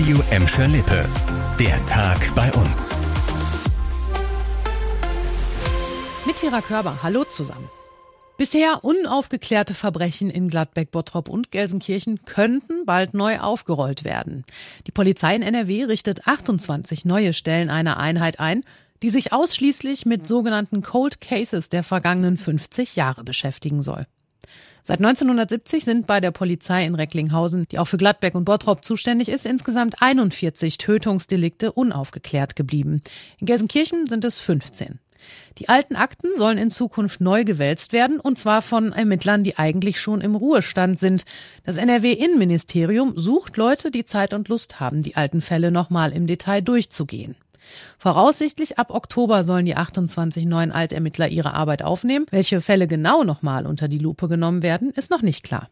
Radio Emscher Lippe. Der Tag bei uns. Mit Vera Körber, hallo zusammen. Bisher unaufgeklärte Verbrechen in Gladbeck, Bottrop und Gelsenkirchen könnten bald neu aufgerollt werden. Die Polizei in NRW richtet 28 neue Stellen einer Einheit ein, die sich ausschließlich mit sogenannten Cold Cases der vergangenen 50 Jahre beschäftigen soll. Seit 1970 sind bei der Polizei in Recklinghausen, die auch für Gladbeck und Bottrop zuständig ist, insgesamt 41 Tötungsdelikte unaufgeklärt geblieben. In Gelsenkirchen sind es 15. Die alten Akten sollen in Zukunft neu gewälzt werden, und zwar von Ermittlern, die eigentlich schon im Ruhestand sind. Das NRW-Innenministerium sucht Leute, die Zeit und Lust haben, die alten Fälle nochmal im Detail durchzugehen. Voraussichtlich ab Oktober sollen die 28 neuen Altermittler ihre Arbeit aufnehmen. Welche Fälle genau nochmal unter die Lupe genommen werden, ist noch nicht klar.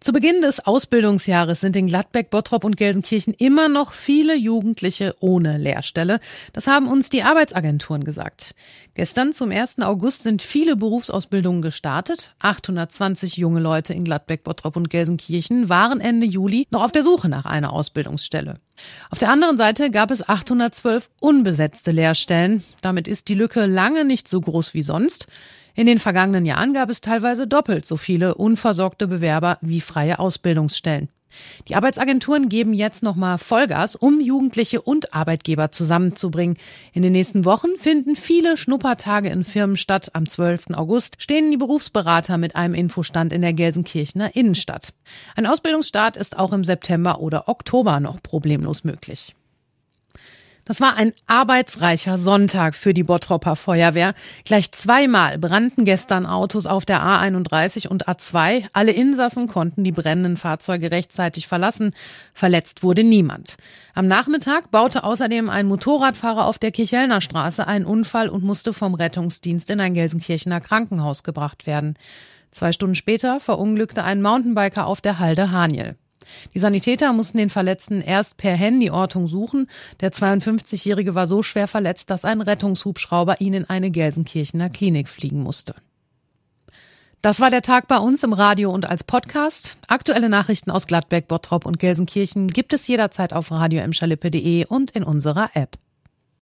Zu Beginn des Ausbildungsjahres sind in Gladbeck, Bottrop und Gelsenkirchen immer noch viele Jugendliche ohne Lehrstelle. Das haben uns die Arbeitsagenturen gesagt. Gestern zum 1. August sind viele Berufsausbildungen gestartet. 820 junge Leute in Gladbeck, Bottrop und Gelsenkirchen waren Ende Juli noch auf der Suche nach einer Ausbildungsstelle. Auf der anderen Seite gab es 812 unbesetzte Lehrstellen. Damit ist die Lücke lange nicht so groß wie sonst. In den vergangenen Jahren gab es teilweise doppelt so viele unversorgte Bewerber wie freie Ausbildungsstellen. Die Arbeitsagenturen geben jetzt nochmal Vollgas, um Jugendliche und Arbeitgeber zusammenzubringen. In den nächsten Wochen finden viele Schnuppertage in Firmen statt. Am 12. August stehen die Berufsberater mit einem Infostand in der Gelsenkirchener Innenstadt. Ein Ausbildungsstart ist auch im September oder Oktober noch problemlos möglich. Das war ein arbeitsreicher Sonntag für die Bottropper Feuerwehr. Gleich zweimal brannten gestern Autos auf der A31 und A2. Alle Insassen konnten die brennenden Fahrzeuge rechtzeitig verlassen. Verletzt wurde niemand. Am Nachmittag baute außerdem ein Motorradfahrer auf der Kirchhellner Straße einen Unfall und musste vom Rettungsdienst in ein Gelsenkirchener Krankenhaus gebracht werden. Zwei Stunden später verunglückte ein Mountainbiker auf der Halde Haniel. Die Sanitäter mussten den Verletzten erst per Handyortung suchen. Der 52-Jährige war so schwer verletzt, dass ein Rettungshubschrauber ihn in eine Gelsenkirchener Klinik fliegen musste. Das war der Tag bei uns im Radio und als Podcast. Aktuelle Nachrichten aus Gladbeck, Bottrop und Gelsenkirchen gibt es jederzeit auf radio und in unserer App.